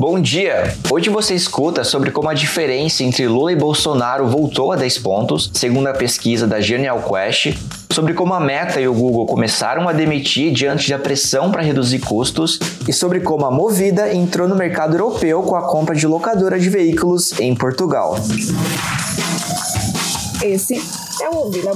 Bom dia! Hoje você escuta sobre como a diferença entre Lula e Bolsonaro voltou a 10 pontos, segundo a pesquisa da Genial Quest, sobre como a Meta e o Google começaram a demitir diante da pressão para reduzir custos e sobre como a Movida entrou no mercado europeu com a compra de locadora de veículos em Portugal. Esse é o Ouvir na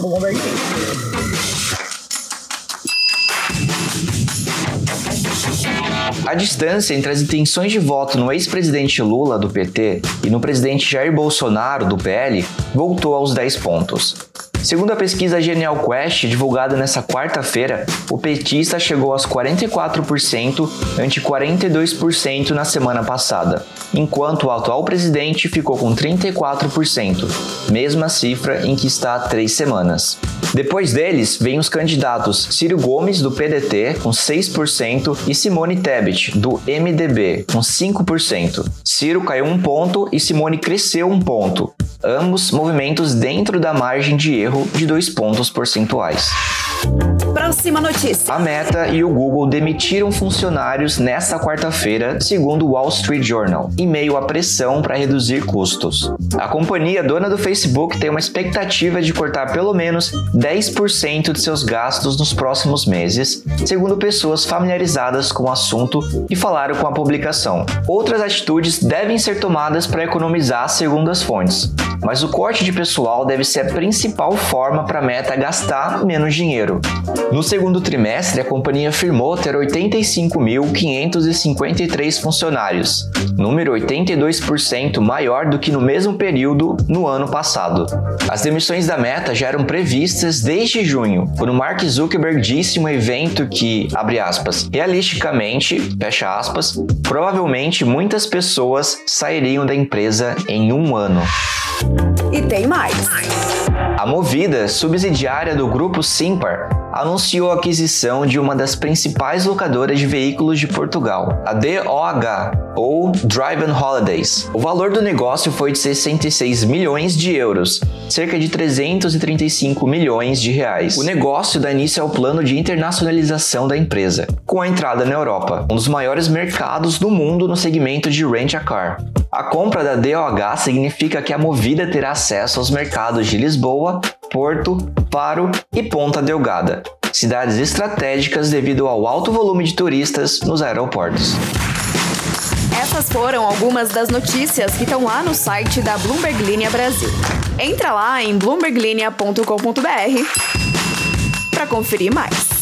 A distância entre as intenções de voto no ex-presidente Lula, do PT, e no presidente Jair Bolsonaro, do PL, voltou aos 10 pontos. Segundo a pesquisa Genial Quest, divulgada nesta quarta-feira, o petista chegou aos 44% ante 42% na semana passada, enquanto o atual presidente ficou com 34%, mesma cifra em que está há três semanas. Depois deles, vêm os candidatos Ciro Gomes, do PDT, com 6%, e Simone Tebet, do MDB, com 5%. Ciro caiu um ponto e Simone cresceu um ponto, ambos movimentos dentro da margem de erro de dois pontos percentuais. Próxima notícia. A Meta e o Google demitiram funcionários nesta quarta-feira, segundo o Wall Street Journal, em meio à pressão para reduzir custos. A companhia dona do Facebook tem uma expectativa de cortar pelo menos 10% de seus gastos nos próximos meses, segundo pessoas familiarizadas com o assunto e falaram com a publicação. Outras atitudes devem ser tomadas para economizar, segundo as fontes, mas o corte de pessoal deve ser a principal forma para a Meta gastar menos dinheiro. No segundo trimestre, a companhia afirmou ter 85.553 funcionários, número 82% maior do que no mesmo período no ano passado. As demissões da Meta já eram previstas desde junho, quando Mark Zuckerberg disse em um evento que, abre aspas, realisticamente, fecha aspas, provavelmente muitas pessoas sairiam da empresa em um ano. E tem mais. A Movida, subsidiária do grupo Simpar, anunciou a aquisição de uma das principais locadoras de veículos de Portugal, a DOH, ou Drive and Holidays. O valor do negócio foi de 66 milhões de euros, cerca de 335 milhões de reais. O negócio dá início ao plano de internacionalização da empresa, com a entrada na Europa, um dos maiores mercados do mundo no segmento de rent-a-car. A compra da DOH significa que a Movida terá acesso aos mercados de Lisboa, Porto, Faro e Ponta Delgada, cidades estratégicas devido ao alto volume de turistas nos aeroportos. Essas foram algumas das notícias que estão lá no site da Bloomberg Linha Brasil. Entra lá em bloomberglinea.com.br para conferir mais.